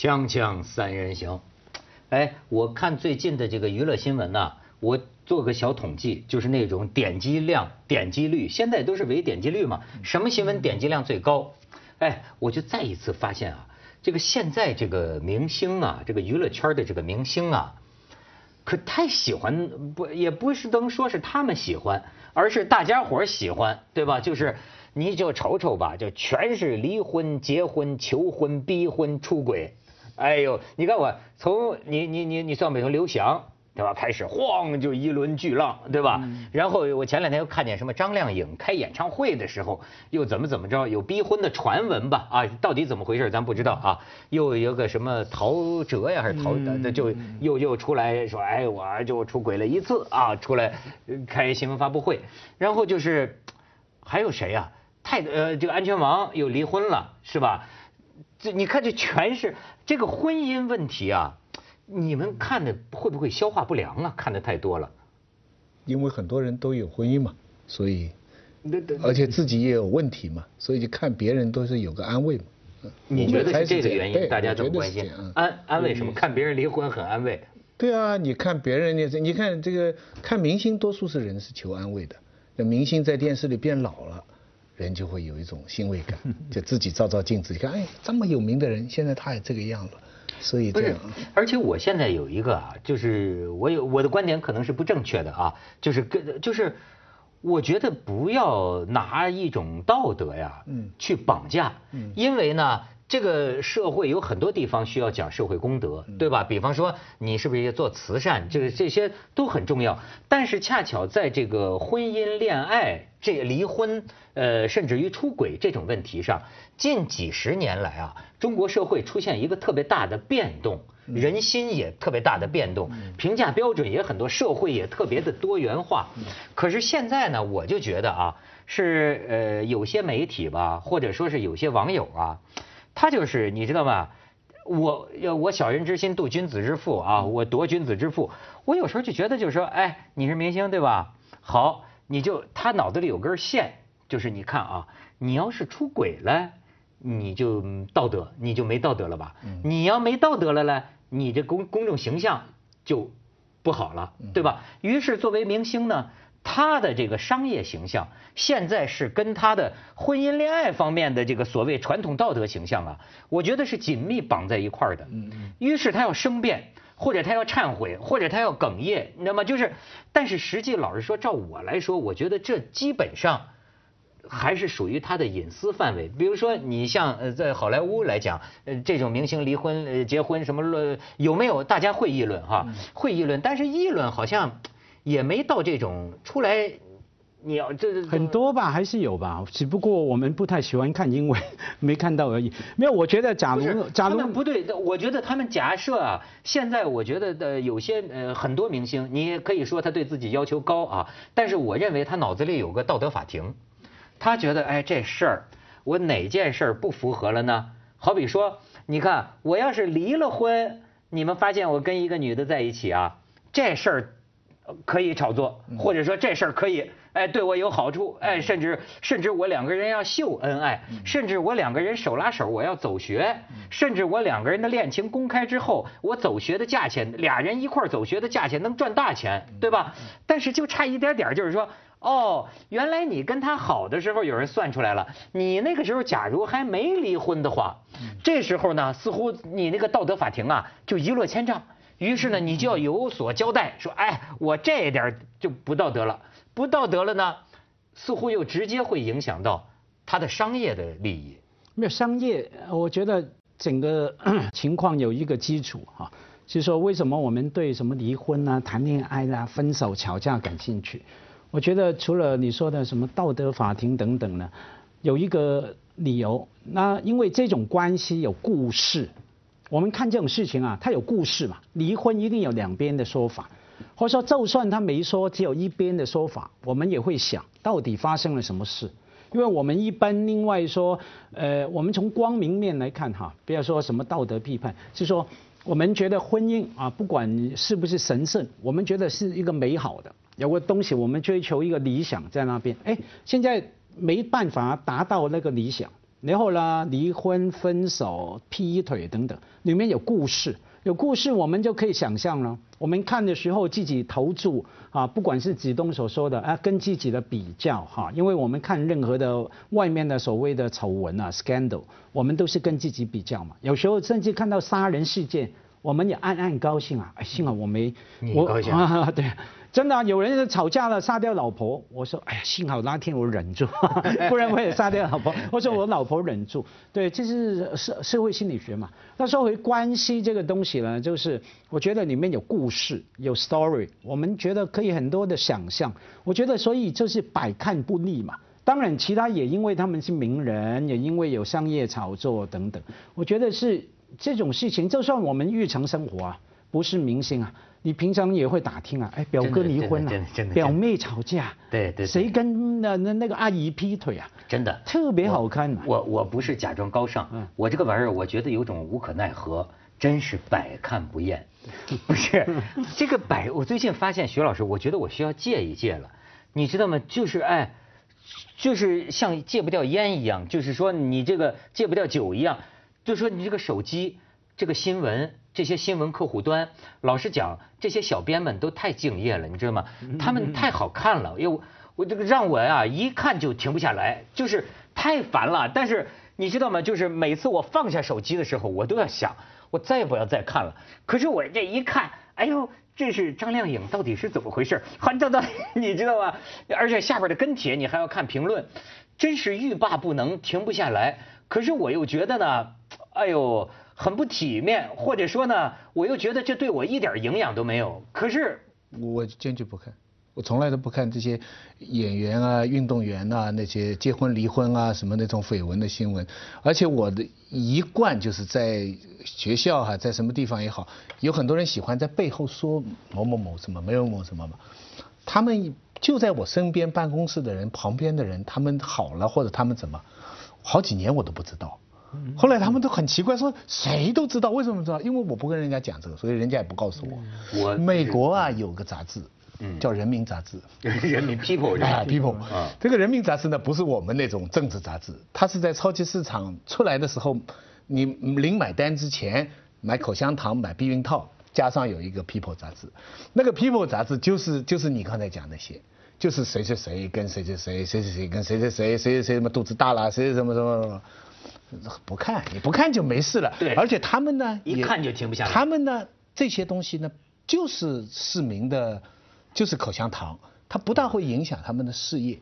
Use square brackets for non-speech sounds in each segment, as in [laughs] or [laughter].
锵锵三人行，哎，我看最近的这个娱乐新闻呢、我做个小统计，就是那种点击量、点击率，现在都是唯点击率嘛，什么新闻点击量最高？哎，我就再一次发现啊，这个现在这个明星啊，这个娱乐圈的这个明星啊，可太喜欢不也不是能说是他们喜欢，而是大家伙喜欢，对吧？就是你就瞅瞅吧，就全是离婚、结婚、求婚、逼婚、出轨。哎呦，你看我从你你你你算不从刘翔对吧开始，晃就一轮巨浪，对吧？然后我前两天又看见什么张靓颖开演唱会的时候又怎么怎么着，有逼婚的传闻吧？啊，到底怎么回事咱不知道啊。又有个什么陶喆呀还是陶的就又又出来说，哎，我就出轨了一次啊，出来呃开新闻发布会，然后就是还有谁呀、太呃，这个安全王又离婚了，是吧？这你看，这全是这个婚姻问题啊！你们看的会不会消化不良啊？看的太多了。因为很多人都有婚姻嘛，所以而且自己也有问题嘛，所以就看别人都是有个安慰嘛。嗯你觉得是这个原因？大家我觉得这么关心？安安慰什么？看别人离婚很安慰。对啊，你看别人也是，你看这个看明星，多数是人是求安慰的。那明星在电视里变老了，人就会有一种欣慰感，[laughs] 就自己照照镜子，你看，哎，这么有名的人，现在他也这个样了，所以不是这样。，而且我现在有一个啊，就是我有我的观点可能是不正确的啊，就是跟就是，我觉得不要拿一种道德呀，嗯去绑架，嗯因为呢。这个社会有很多地方需要讲社会公德，嗯对吧？比方说你是不是也做慈善，这个这些都很重要。但是恰巧在这个婚姻、恋爱、这离婚，呃，甚至于出轨这种问题上，近几十年来啊，中国社会出现一个特别大的变动，人心也特别大的变动，评价标准也很多，社会也特别的多元化。可是现在呢，我就觉得啊，是呃有些媒体吧，或者说是有些网友啊，他就是你知道吗？我要我小人之心度君子之腹啊，我夺君子之腹。我有时候就觉得就是说，哎，你是明星对吧？好，你就他脑子里有根线，就是你看啊，你要是出轨了，你就嗯道德，你就没道德了吧？你要没道德了呢，你这公公众形象就不好了，对吧？于是作为明星呢，他的这个商业形象现在是跟他的婚姻恋爱方面的这个所谓传统道德形象啊，我觉得是紧密绑在一块儿的。于是他要生变。或者他要忏悔，或者他要哽咽，你知道吗？就是，但是实际老实说，照我来说，我觉得这基本上还是属于他的隐私范围。比如说，你像呃，在好莱坞来讲，呃，这种明星离婚、呃结婚什么论有没有？大家会议论哈，会议论，但是议论好像也没到这种出来。你要这这很多吧，还是有吧，只不过我们不太喜欢看英文，没看到而已。没有，我觉得假如，假如不对，我觉得他们假设啊，现在我觉得的有些呃很多明星，你也可以说他对自己要求高啊，但是我认为他脑子里有个道德法庭，他觉得哎这事儿我哪件事儿不符合了呢？好比说，你看我要是离了婚，你们发现我跟一个女的在一起啊，这事儿呃可以炒作，或者说这事儿可以，哎，对我有好处，哎，甚至甚至我两个人要秀恩爱，甚至我两个人手拉手我要走学，甚至我两个人的恋情公开之后，我走学的价钱，俩人一块儿走学的价钱能赚大钱，对吧？但是就差一点点，就是说。哦，原来你跟他好的时候，有人算出来了。你那个时候假如还没离婚的话，这时候呢，似乎你那个道德法庭啊就一落千丈。于是呢，你就要有所交代，说，哎，我这一点就不道德了，不道德了呢，似乎又直接会影响到他的商业的利益。没有商业，我觉得整个 [coughs] 情况有一个基础哈、就是说为什么我们对什么离婚啊、谈恋爱啦、分手、吵架感兴趣？我觉得除了你说的什么道德法庭等等呢，有一个理由，那因为这种关系有故事，我们看这种事情啊，它有故事嘛，离婚一定有两边的说法，或者说就算他没说，只有一边的说法，我们也会想到底发生了什么事。因为我们一般另外说，呃，我们从光明面来看哈，不要说什么道德批判，是说我们觉得婚姻啊，不管是不是神圣，我们觉得是一个美好的，有个东西我们追求一个理想在那边，哎，现在没办法达到那个理想，然后呢，离婚、分手、劈腿等等，里面有故事，有故事我们就可以想象了。我们看的时候自己投注啊，不管是子东所说的啊，跟自己的比较哈，因为我们看任何的外面的所谓的丑闻啊，scandal，我们都是跟自己比较嘛。有时候甚至看到杀人事件，我们也暗暗高兴啊，哎，幸好我没我高兴啊，[laughs] 对。真的，有人吵架了，杀掉老婆。我说，哎呀，幸好那天我忍住，[laughs] 不然我也杀掉老婆。我说我老婆忍住，对，这是社社会心理学嘛。那说回关系这个东西呢，就是我觉得里面有故事，有 story，我们觉得可以很多的想象。我觉得所以就是百看不腻嘛。当然，其他也因为他们是名人，也因为有商业炒作等等。我觉得是这种事情，就算我们日常生活啊，不是明星啊。你平常也会打听啊？哎，表哥离婚了，表妹吵架，对对，谁跟那那那个阿姨劈腿啊？真的，特别好看。我我不是假装高尚，我这个玩意儿，我觉得有种无可奈何，真是百看不厌。[laughs] 不是这个百，我最近发现徐老师，我觉得我需要戒一戒了。你知道吗？就是哎，就是像戒不掉烟一样，就是说你这个戒不掉酒一样，就说你这个手机这个新闻。这些新闻客户端，老实讲，这些小编们都太敬业了，你知道吗？他们太好看了，又，我这个让我啊一看就停不下来，就是太烦了。但是你知道吗？就是每次我放下手机的时候，我都要想，我再也不要再看了。可是我这一看，哎呦，这是张靓颖，到底是怎么回事？还到到，[laughs] 你知道吗？而且下边的跟帖你还要看评论，真是欲罢不能，停不下来。可是我又觉得呢，哎呦。很不体面，或者说呢，我又觉得这对我一点营养都没有。可是我坚决不看，我从来都不看这些演员啊、运动员啊那些结婚离婚啊什么那种绯闻的新闻。而且我的一贯就是在学校哈，在什么地方也好，有很多人喜欢在背后说某某某什么某某某什么嘛。他们就在我身边办公室的人旁边的人，他们好了或者他们怎么，好几年我都不知道。后来他们都很奇怪，说谁都知道，为什么知道？因为我不跟人家讲这个，所以人家也不告诉我。我美国啊有个杂志，叫《人民》杂志，《[laughs] 人民 People》啊 People。这个《人民》杂志呢，不是我们那种政治杂志，它是在超级市场出来的时候，你临买单之前买口香糖、买避孕套，加上有一个《People》杂志。那个《People》杂志就是就是你刚才讲那些，就是谁谁谁跟谁谁谁，谁谁谁跟谁谁谁，谁谁谁什么肚子大了，谁什么什么什么。不看，你不看就没事了。对，而且他们呢，一看就停不下来。他们呢，这些东西呢，就是市民的，就是口香糖，它不大会影响他们的事业，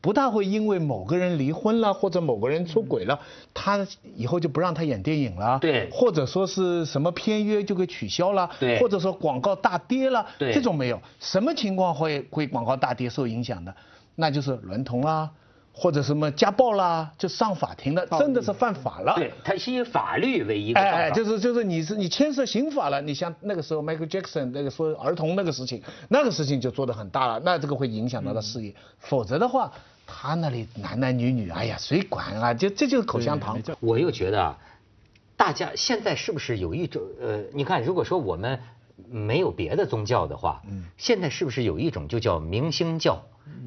不大会因为某个人离婚了或者某个人出轨了，他以后就不让他演电影了。对，或者说是什么片约就给取消了。对，或者说广告大跌了。对，这种没有。什么情况会会广告大跌受影响的？那就是娈童啊。或者什么家暴啦，就上法庭了，真的是犯法了。对，他是以法律为一个。哎哎，就是就是你是你牵涉刑法了，你像那个时候 Michael Jackson 那个说儿童那个事情，那个事情就做得很大了，那这个会影响到他事业。否则的话，他那里男男女女，哎呀，谁管啊？就这就是口香糖。我又觉得啊，大家现在是不是有一种呃，你看，如果说我们没有别的宗教的话，嗯，现在是不是有一种就叫明星教？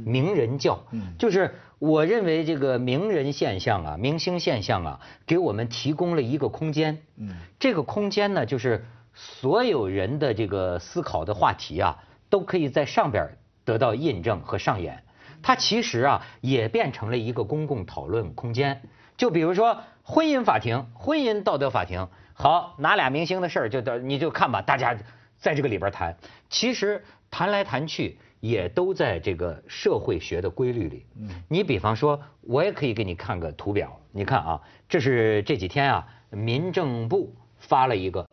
名人教，就是我认为这个名人现象啊，明星现象啊，给我们提供了一个空间。嗯，这个空间呢，就是所有人的这个思考的话题啊，都可以在上边得到印证和上演。它其实啊，也变成了一个公共讨论空间。就比如说婚姻法庭、婚姻道德法庭，好，哪俩明星的事儿就你就看吧，大家在这个里边谈，其实谈来谈去。也都在这个社会学的规律里。嗯，你比方说，我也可以给你看个图表。你看啊，这是这几天啊，民政部发了一个，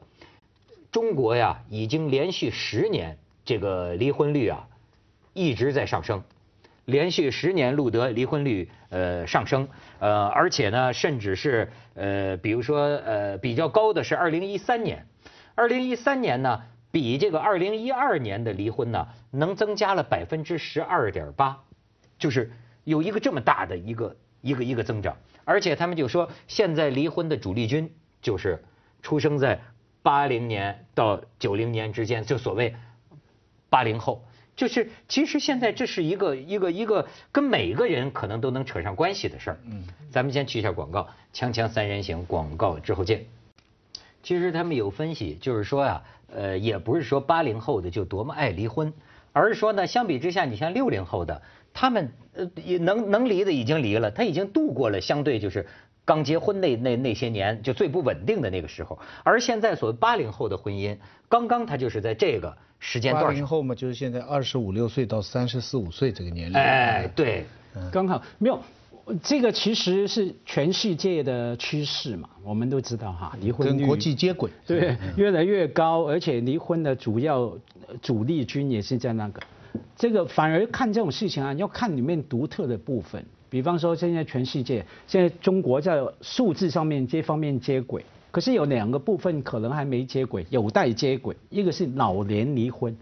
中国呀已经连续十年这个离婚率啊一直在上升，连续十年录得离婚率呃上升，呃而且呢，甚至是呃比如说呃比较高的是二零一三年，二零一三年呢。比这个二零一二年的离婚呢，能增加了百分之十二点八，就是有一个这么大的一个一个一个增长，而且他们就说，现在离婚的主力军就是出生在八零年到九零年之间，就所谓八零后。就是其实现在这是一个一个一个跟每个人可能都能扯上关系的事儿。嗯，咱们先去一下广告，锵锵三人行广告之后见。其实他们有分析，就是说呀，呃，也不是说八零后的就多么爱离婚，而是说呢，相比之下，你像六零后的，他们呃也能能离的已经离了，他已经度过了相对就是刚结婚那那那些年就最不稳定的那个时候，而现在所谓八零后的婚姻，刚刚他就是在这个时间段上。八零后嘛，就是现在二十五六岁到三十四五岁这个年龄。哎，对，刚好没有。这个其实是全世界的趋势嘛，我们都知道哈，离婚跟国际接轨，对，越来越高，而且离婚的主要主力军也是在那个，这个反而看这种事情啊，要看里面独特的部分，比方说现在全世界，现在中国在数字上面这方面接轨，可是有两个部分可能还没接轨，有待接轨，一个是老年离婚，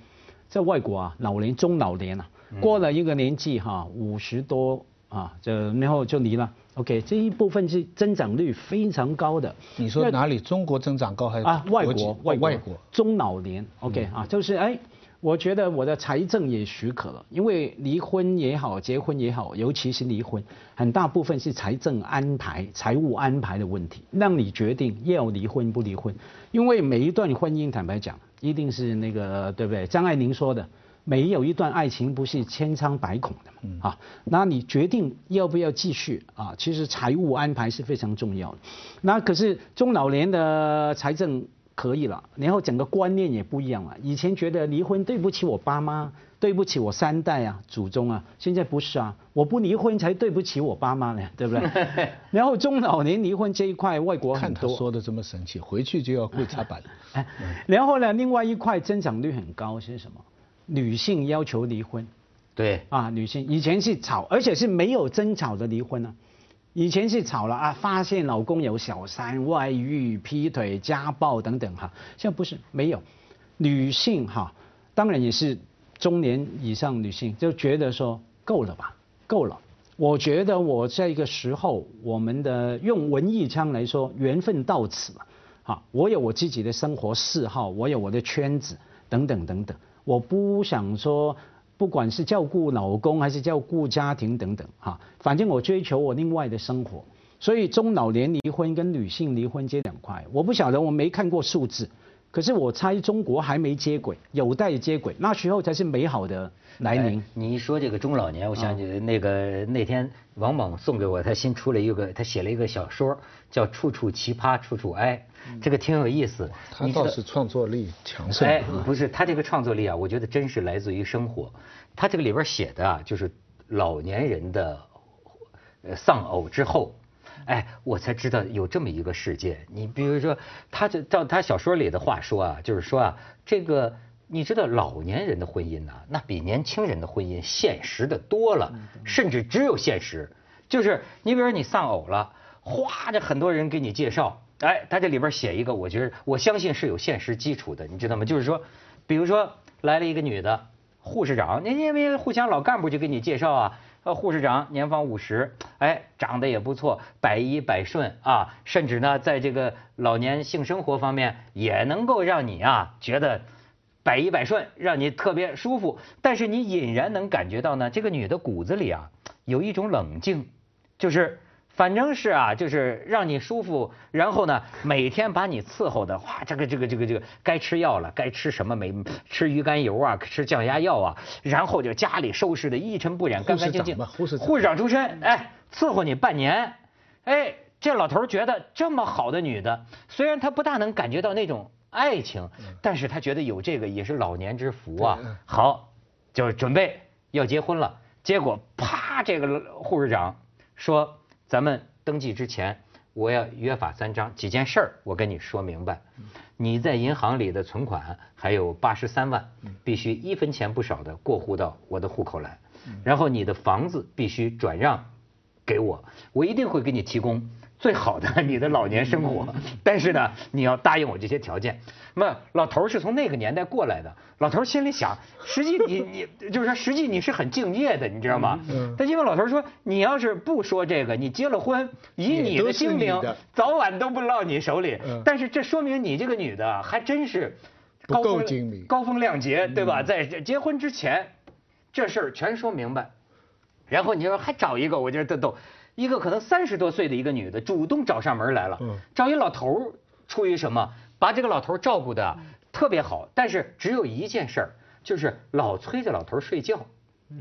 在外国啊，老年中老年啊，过了一个年纪哈，五十多。啊，就然后就离了。OK，这一部分是增长率非常高的。你说哪里？中国增长高还是啊？外国，外外国中老年。OK 啊，就是哎，我觉得我的财政也许可了，因为离婚也好，结婚也好，尤其是离婚，很大部分是财政安排、财务安排的问题，让你决定要离婚不离婚。因为每一段婚姻，坦白讲，一定是那个对不对？张爱玲说的。没有一段爱情不是千疮百孔的嘛，啊，那你决定要不要继续啊？其实财务安排是非常重要的。那可是中老年的财政可以了，然后整个观念也不一样了。以前觉得离婚对不起我爸妈，对不起我三代啊、祖宗啊，现在不是啊，我不离婚才对不起我爸妈呢，对不对？[laughs] 然后中老年离婚这一块，外国很多。说的这么神奇，回去就要跪擦板。[laughs] 哎，然后呢，另外一块增长率很高是什么？女性要求离婚，对啊，女性以前是吵，而且是没有争吵的离婚呢。以前是吵了啊，发现老公有小三、外遇、劈腿、家暴等等哈，现在不是没有。女性哈，当然也是中年以上女性就觉得说够了吧，够了。我觉得我这一个时候，我们的用文艺腔来说，缘分到此了。好，我有我自己的生活嗜好，我有我的圈子等等等等。我不想说，不管是照顾老公还是照顾家庭等等，哈，反正我追求我另外的生活。所以中老年离婚跟女性离婚这两块，我不晓得，我没看过数字，可是我猜中国还没接轨，有待接轨，那时候才是美好的来临。你一说这个中老年，我想起那个那天王猛送给我，他新出了一个，他写了一个小说，叫《处处奇葩处处哀》。这个挺有意思，他倒是创作力强盛。哎，不是他这个创作力啊，我觉得真是来自于生活。他这个里边写的啊，就是老年人的丧偶之后，哎，我才知道有这么一个世界。你比如说，他这照他小说里的话说啊，就是说啊，这个你知道老年人的婚姻呐，那比年轻人的婚姻现实的多了，甚至只有现实。就是你比如说你丧偶了，哗，这很多人给你介绍。哎，他这里边写一个，我觉得我相信是有现实基础的，你知道吗？就是说，比如说来了一个女的护士长，你因为互相老干部就给你介绍啊，护士长年方五十，哎，长得也不错，百依百顺啊，甚至呢，在这个老年性生活方面也能够让你啊觉得百依百顺，让你特别舒服。但是你隐然能感觉到呢，这个女的骨子里啊有一种冷静，就是。反正是啊，就是让你舒服，然后呢，每天把你伺候的，哇，这个这个这个这个该吃药了，该吃什么没吃鱼肝油啊，吃降压药啊，然后就家里收拾的一尘不染，干干净净。护士护士长出身，哎，伺候你半年，哎，这老头觉得这么好的女的，虽然他不大能感觉到那种爱情，但是他觉得有这个也是老年之福啊。好，就准备要结婚了，结果啪，这个护士长说。咱们登记之前，我要约法三章，几件事儿我跟你说明白。你在银行里的存款还有八十三万，必须一分钱不少的过户到我的户口来。然后你的房子必须转让给我，我一定会给你提供。最好的你的老年生活，但是呢，你要答应我这些条件。那么老头是从那个年代过来的，老头心里想，实际你你就是说，实际你是很敬业的，你知道吗？但因为老头说，你要是不说这个，你结了婚，以你的精明，早晚都不落你手里。但是这说明你这个女的还真是不够精明，高风亮节，对吧？在结婚之前，这事儿全说明白。然后你说还找一个，我觉得特逗，一个可能三十多岁的一个女的主动找上门来了，找一老头儿，出于什么？把这个老头儿照顾的特别好，但是只有一件事儿，就是老催着老头儿睡觉。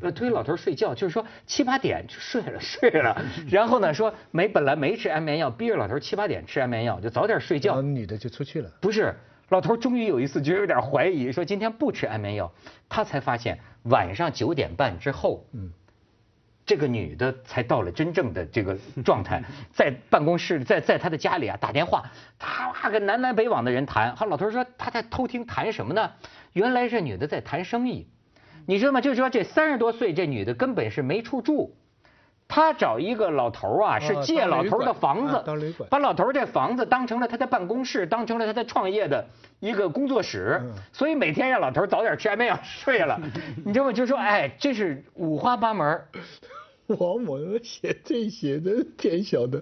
呃，推老头睡觉，就是说七八点就睡了，[laughs] 睡了。然后呢，说没本来没吃安眠药，逼着老头七八点吃安眠药，就早点睡觉。女的就出去了。不是，老头终于有一次觉得有点怀疑，说今天不吃安眠药，他才发现晚上九点半之后，嗯，这个女的才到了真正的这个状态，[laughs] 在办公室，在在他的家里啊打电话，他跟南来北往的人谈。好，老头说他在偷听谈什么呢？原来这女的在谈生意。你知道吗？就是说，这三十多岁这女的根本是没处住，她找一个老头啊，是借老头的房子，把老头这房子当成了她的办公室，当成了她的创业的一个工作室，所以每天让老头早点吃安眠药睡了。[laughs] 你知道吗？就说，哎，这是五花八门。[laughs] 王蒙写这些的 [laughs] 天晓得，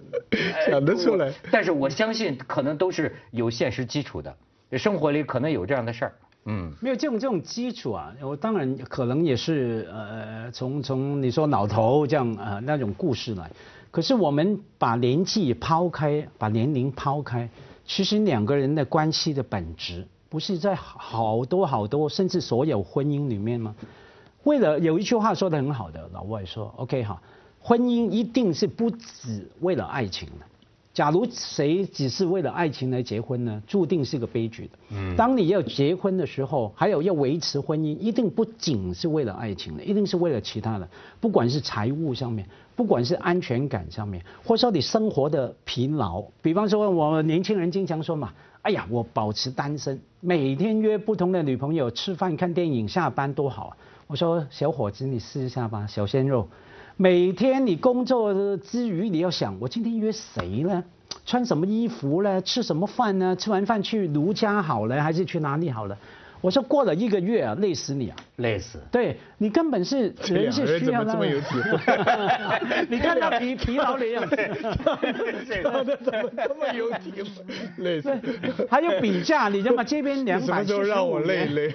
想得出来。但是我相信，可能都是有现实基础的，生活里可能有这样的事儿。嗯，没有这种这种基础啊，我当然可能也是呃从从你说老头这样啊那种故事来，可是我们把年纪抛开，把年龄抛开，其实两个人的关系的本质不是在好多好多甚至所有婚姻里面吗？为了有一句话说的很好的，老外说 OK 哈，婚姻一定是不止为了爱情的。假如谁只是为了爱情来结婚呢，注定是个悲剧的。嗯，当你要结婚的时候，还有要维持婚姻，一定不仅是为了爱情的，一定是为了其他的，不管是财务上面，不管是安全感上面，或者说你生活的疲劳。比方说，我年轻人经常说嘛，哎呀，我保持单身，每天约不同的女朋友吃饭、看电影、下班多好啊。我说，小伙子，你试一下吧，小鲜肉。每天你工作之余，你要想我今天约谁呢？穿什么衣服呢？吃什么饭呢？吃完饭去卢家好了，还是去哪里好了？我说过了一个月啊，累死你啊！累死。对你根本是人是需要这么有体会？[laughs] 你看他疲疲劳的样子，[laughs] 这个怎么这么有体会？累死。还有比价，你知道吗？这边两百七十五。让我累累。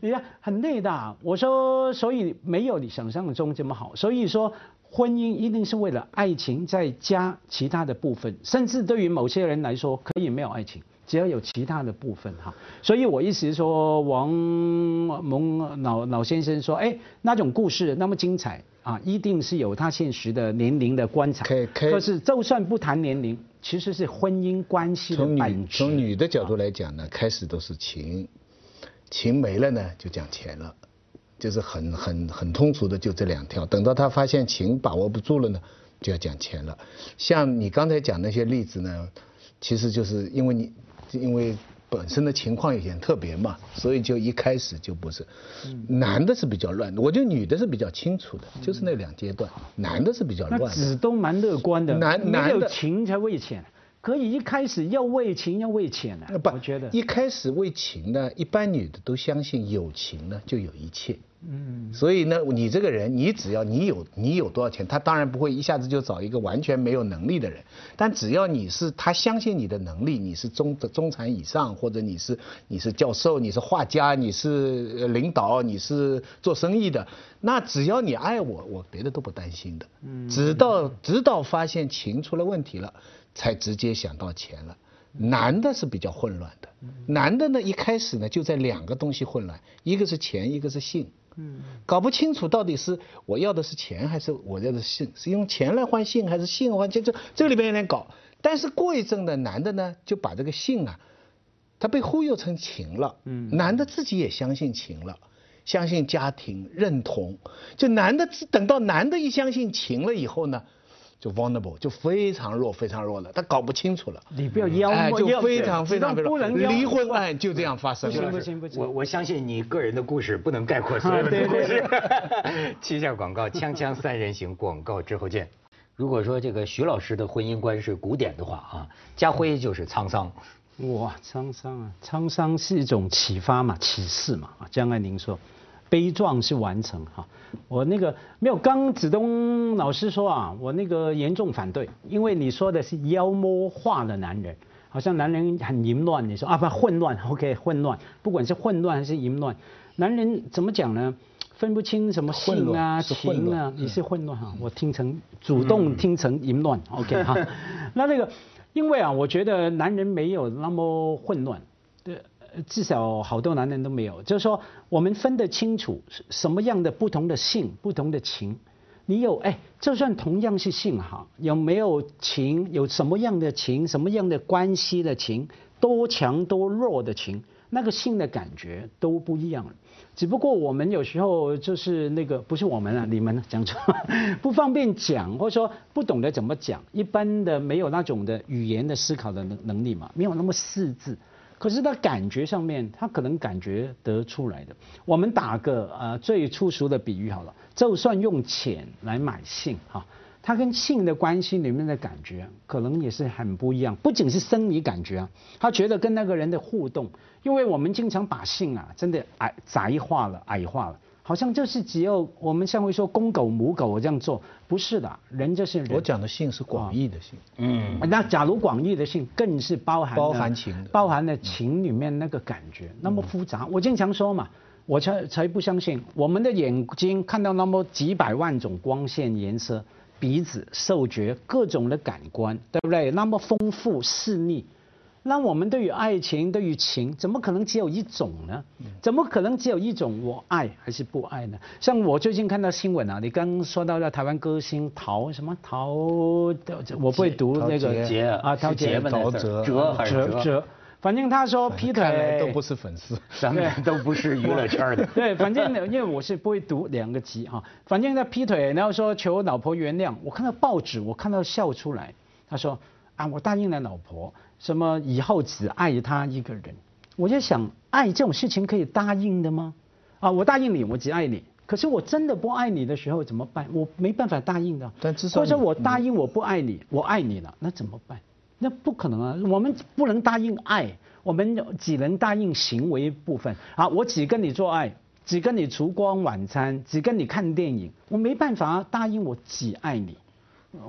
你看很累的。我说，所以没有你想象中这么好。所以说，婚姻一定是为了爱情再加其他的部分，甚至对于某些人来说，可以没有爱情。只要有其他的部分哈，所以我意思是说，王蒙老老先生说，哎，那种故事那么精彩啊，一定是有他现实的年龄的观察。可以可以。可是就算不谈年龄，其实是婚姻关系的本质。从女的角度来讲呢，开始都是情，情没了呢就讲钱了，就是很很很通俗的就这两条。等到他发现情把握不住了呢，就要讲钱了。像你刚才讲那些例子呢，其实就是因为你。因为本身的情况有点特别嘛，所以就一开始就不是。男的是比较乱的，我觉得女的是比较清楚的，就是那两阶段，男的是比较乱。那子东蛮乐观的，男男有情才为钱，可以一开始要为情要为钱的。不，我觉得一开始为情呢，一般女的都相信有情呢就有一切。嗯，所以呢，你这个人，你只要你有你有多少钱，他当然不会一下子就找一个完全没有能力的人。但只要你是他相信你的能力，你是中中产以上，或者你是你是教授，你是画家，你是领导，你是做生意的，那只要你爱我，我别的都不担心的。嗯，直到直到发现情出了问题了，才直接想到钱了。男的是比较混乱的，男的呢一开始呢就在两个东西混乱，一个是钱，一个是性。嗯，搞不清楚到底是我要的是钱还是我要的性，是用钱来换性还是性换钱，这这个里边有点搞。但是过一阵的男的呢，就把这个性啊，他被忽悠成情了。嗯，男的自己也相信情了，相信家庭认同。就男的等到男的一相信情了以后呢？就 vulnerable 就非常弱非常弱了，他搞不清楚了。你不要妖魔，就非常非常非常离婚案就这样发生。不行不行不行，我我相信你个人的故事不能概括所有的故事。[laughs] 七下广告，锵锵三人行，广告之后见。如果说这个徐老师的婚姻观是古典的话啊，家辉就是沧桑。哇，沧桑啊，沧桑是一种启发嘛，启示嘛啊，江爱玲说。悲壮是完成哈，我那个没有，刚子东老师说啊，我那个严重反对，因为你说的是妖魔化的男人，好像男人很淫乱，你说啊不混乱，OK 混乱，不管是混乱还是淫乱，男人怎么讲呢？分不清什么性啊、情啊，你是混乱哈，我听成主动听成淫乱，OK 哈。那那个，因为啊，我觉得男人没有那么混乱，对，呃至少好多男人都没有，就是说我们分得清楚什么样的不同的性、不同的情。你有哎，就算同样是性哈，有没有情？有什么样的情？什么样的关系的情？多强多弱的情？那个性的感觉都不一样了。只不过我们有时候就是那个不是我们啊，你们讲错，不方便讲，或者说不懂得怎么讲，一般的没有那种的语言的思考的能能力嘛，没有那么识字。可是他感觉上面，他可能感觉得出来的。我们打个呃最粗俗的比喻好了，就算用钱来买性哈，他跟性的关系里面的感觉，可能也是很不一样。不仅是生理感觉啊，他觉得跟那个人的互动，因为我们经常把性啊真的矮窄化了、矮化了。好像就是只有我们像会说公狗母狗这样做，不是的，人就是人。我讲的性是广义的性，嗯，那假如广义的性更是包含包含情包含了情里面那个感觉，那么复杂。我经常说嘛，我才才不相信我们的眼睛看到那么几百万种光线颜色，鼻子、嗅觉各种的感官，对不对？那么丰富细腻。那我们对于爱情、对于情，怎么可能只有一种呢？怎么可能只有一种我爱还是不爱呢？像我最近看到新闻啊，你刚刚说到的台湾歌星陶什么陶，我不会读那个杰啊，陶是杰杰吗？陶喆哲哲？哲哲，反正他说劈腿都不是粉丝。咱们都不是娱乐圈的。[laughs] 对，反正呢因为我是不会读两个级哈，反正他劈腿，然后说求老婆原谅。我看到报纸，我看到笑出来。他说啊，我答应了老婆，什么以后只爱她一个人。我就想，爱这种事情可以答应的吗？啊，我答应你，我只爱你。可是我真的不爱你的时候怎么办？我没办法答应的。但至少或者我答应我不爱你，我爱你了，那怎么办？那不可能啊！我们不能答应爱，我们只能答应行为部分。啊，我只跟你做爱，只跟你烛光晚餐，只跟你看电影，我没办法答应我只爱你。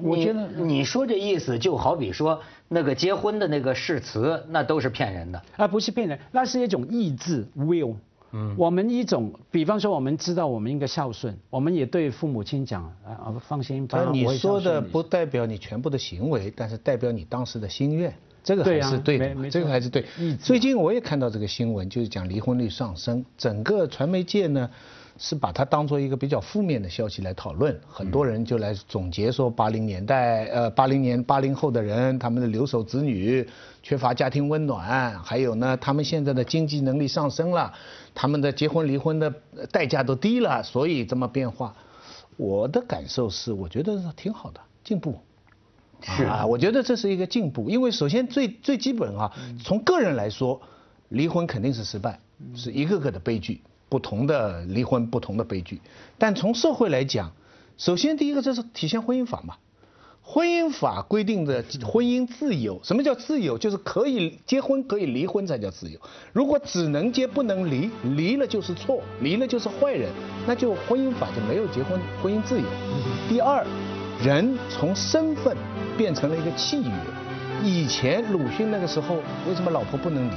我觉得你你说这意思，就好比说那个结婚的那个誓词，那都是骗人的。啊，不是骗人，那是一种意志 will。嗯，我们一种，比方说，我们知道我们应该孝顺，我们也对父母亲讲啊，啊放心你说的不代表你全部的行为，但是代表你当时的心愿，这个还是对的嘛，没没错这个还是对。最近我也看到这个新闻，就是讲离婚率上升，整个传媒界呢是把它当做一个比较负面的消息来讨论，很多人就来总结说，八零年代呃八零年八零后的人，他们的留守子女缺乏家庭温暖，还有呢，他们现在的经济能力上升了，他们的结婚离婚的呃代价都低了，所以这么变化。我的感受是，我觉得挺好的，进步。是。啊，我觉得这是一个进步，因为首先最最基本啊，从个人来说，离婚肯定是失败，是一个个的悲剧，不同的离婚不同的悲剧。但从社会来讲，首先第一个这是体现婚姻法嘛，婚姻法规定的婚姻自由，什么叫自由？就是可以结婚可以离婚才叫自由。如果只能结不能离，离了就是错，离了就是坏人，那就婚姻法就没有结婚婚姻自由。第二，人从身份变成了一个契约。以前鲁迅那个时候，为什么老婆不能离？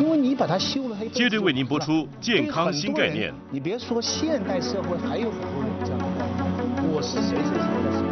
因为你把它修了，它接着为您播出健康新概念。你别说现代社会，还有很多人这样我是谁谁谁的谁。